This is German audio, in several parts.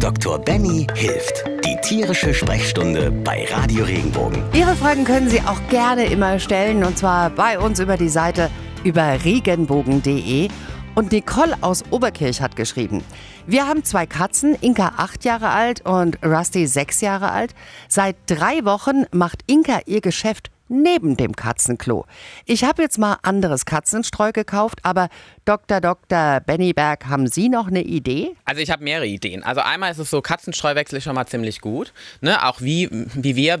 Dr. Benny hilft. Die tierische Sprechstunde bei Radio Regenbogen. Ihre Fragen können Sie auch gerne immer stellen und zwar bei uns über die Seite über regenbogen.de. Und Nicole aus Oberkirch hat geschrieben, wir haben zwei Katzen, Inka acht Jahre alt und Rusty sechs Jahre alt. Seit drei Wochen macht Inka ihr Geschäft neben dem Katzenklo. Ich habe jetzt mal anderes Katzenstreu gekauft, aber Dr. Dr. Benny Berg, haben Sie noch eine Idee? Also ich habe mehrere Ideen. Also einmal ist es so, Katzenstreuwechsel ist schon mal ziemlich gut. Ne? Auch wie, wie wir,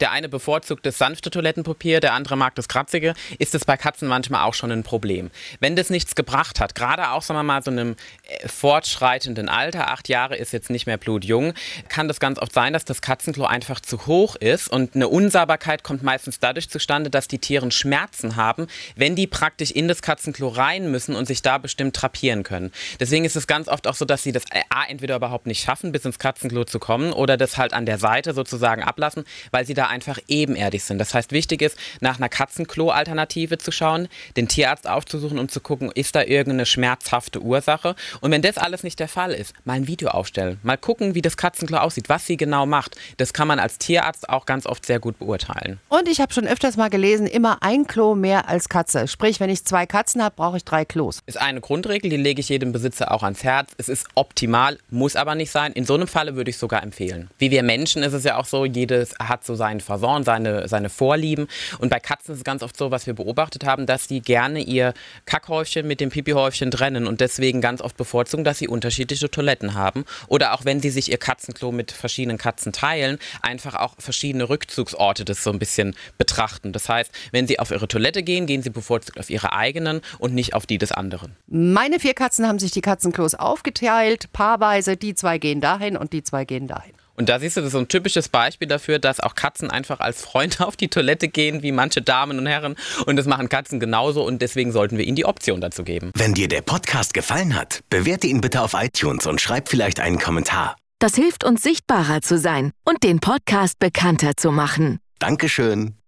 der eine bevorzugt das sanfte Toilettenpapier, der andere mag das kratzige, ist es bei Katzen manchmal auch schon ein Problem. Wenn das nichts gebracht hat, gerade auch, sagen wir mal, so einem äh, fortschreitenden Alter, acht Jahre ist jetzt nicht mehr blutjung, kann das ganz oft sein, dass das Katzenklo einfach zu hoch ist und eine Unsauberkeit kommt meistens dadurch zustande, dass die Tiere Schmerzen haben, wenn die praktisch in das Katzenklo rein müssen und sich da bestimmt trapieren können. Deswegen ist es ganz oft auch so, dass sie das A entweder überhaupt nicht schaffen, bis ins Katzenklo zu kommen oder das halt an der Seite sozusagen ablassen, weil sie da einfach ebenerdig sind. Das heißt, wichtig ist, nach einer Katzenklo-Alternative zu schauen, den Tierarzt aufzusuchen, um zu gucken, ist da irgendeine schmerzhafte Ursache. Und wenn das alles nicht der Fall ist, mal ein Video aufstellen, mal gucken, wie das Katzenklo aussieht, was sie genau macht. Das kann man als Tierarzt auch ganz oft sehr gut beurteilen. Und ich habe schon öfters mal gelesen, immer ein Klo mehr als Katze. Sprich, wenn ich zwei Katzen habe, brauche ich drei Klos. Ist eine Grundregel, die lege ich jedem Besitzer auch ans Herz. Es ist optimal, muss aber nicht sein. In so einem Falle würde ich sogar empfehlen. Wie wir Menschen ist es ja auch so, jedes hat so seinen Fasson, seine, seine Vorlieben. Und bei Katzen ist es ganz oft so, was wir beobachtet haben, dass sie gerne ihr Kackhäufchen mit dem Pipihäufchen trennen und deswegen ganz oft bevorzugen, dass sie unterschiedliche Toiletten haben. Oder auch wenn sie sich ihr Katzenklo mit verschiedenen Katzen teilen, einfach auch verschiedene Rückzugsorte das so ein bisschen betrachten. Das heißt, wenn sie auf ihre Toilette gehen, gehen sie bevorzugt auf ihre eigenen und nicht auf die des anderen. Meine vier Katzen haben sich die Katzenklos aufgeteilt, paarweise. Die zwei gehen dahin und die zwei gehen dahin. Und da siehst du, das ist so ein typisches Beispiel dafür, dass auch Katzen einfach als Freunde auf die Toilette gehen, wie manche Damen und Herren. Und das machen Katzen genauso und deswegen sollten wir ihnen die Option dazu geben. Wenn dir der Podcast gefallen hat, bewerte ihn bitte auf iTunes und schreib vielleicht einen Kommentar. Das hilft uns sichtbarer zu sein und den Podcast bekannter zu machen. Dankeschön.